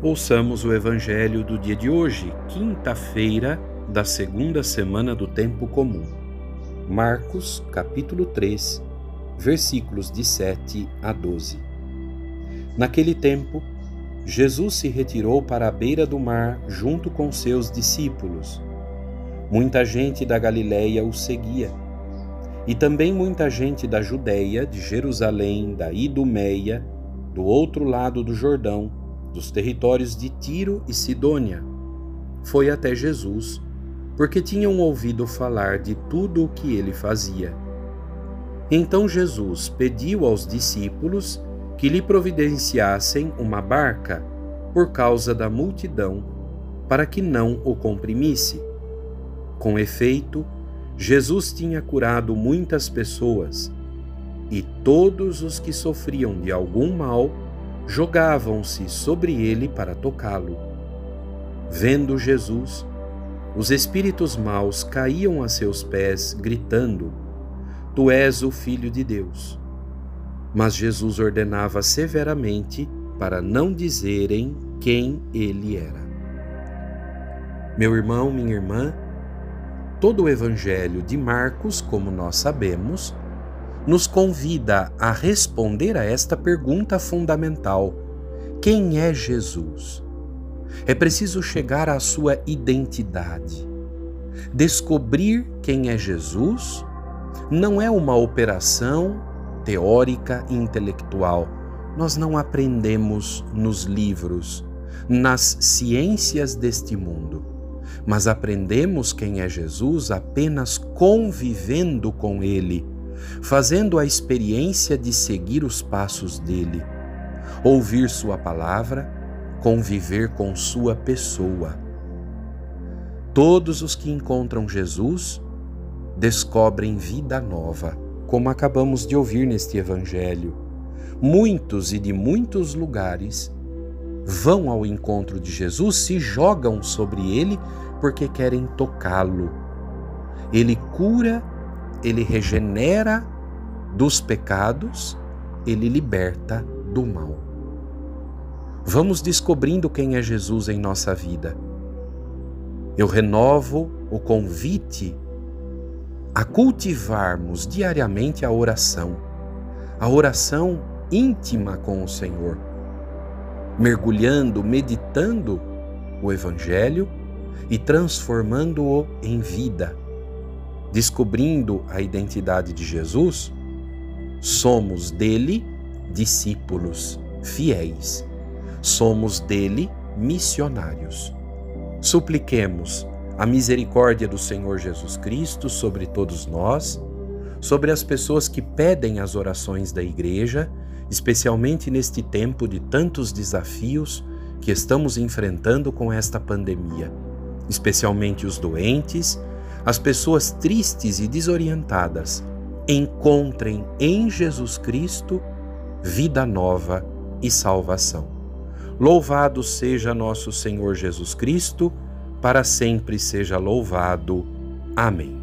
Ouçamos o Evangelho do dia de hoje, quinta-feira da segunda semana do Tempo Comum. Marcos, capítulo 3, versículos de 7 a 12. Naquele tempo, Jesus se retirou para a beira do mar junto com seus discípulos. Muita gente da Galiléia o seguia, e também muita gente da Judéia, de Jerusalém, da Idumeia, do outro lado do Jordão, dos territórios de Tiro e Sidônia. Foi até Jesus, porque tinham ouvido falar de tudo o que ele fazia. Então Jesus pediu aos discípulos que lhe providenciassem uma barca por causa da multidão, para que não o comprimisse. Com efeito, Jesus tinha curado muitas pessoas, e todos os que sofriam de algum mal jogavam-se sobre ele para tocá-lo. Vendo Jesus, os espíritos maus caíam a seus pés, gritando: Tu és o Filho de Deus. Mas Jesus ordenava severamente para não dizerem quem ele era. Meu irmão, minha irmã, todo o Evangelho de Marcos, como nós sabemos, nos convida a responder a esta pergunta fundamental: quem é Jesus? É preciso chegar à sua identidade. Descobrir quem é Jesus não é uma operação teórica e intelectual. Nós não aprendemos nos livros, nas ciências deste mundo, mas aprendemos quem é Jesus apenas convivendo com Ele fazendo a experiência de seguir os passos dele, ouvir Sua palavra, conviver com Sua pessoa. Todos os que encontram Jesus descobrem vida nova, como acabamos de ouvir neste Evangelho. Muitos e de muitos lugares vão ao encontro de Jesus, se jogam sobre ele porque querem tocá-lo. Ele cura ele regenera dos pecados, ele liberta do mal. Vamos descobrindo quem é Jesus em nossa vida. Eu renovo o convite a cultivarmos diariamente a oração, a oração íntima com o Senhor, mergulhando, meditando o Evangelho e transformando-o em vida descobrindo a identidade de Jesus, somos dele discípulos fiéis. Somos dele missionários. Supliquemos a misericórdia do Senhor Jesus Cristo sobre todos nós, sobre as pessoas que pedem as orações da Igreja, especialmente neste tempo de tantos desafios que estamos enfrentando com esta pandemia, especialmente os doentes as pessoas tristes e desorientadas encontrem em Jesus Cristo vida nova e salvação. Louvado seja nosso Senhor Jesus Cristo, para sempre seja louvado. Amém.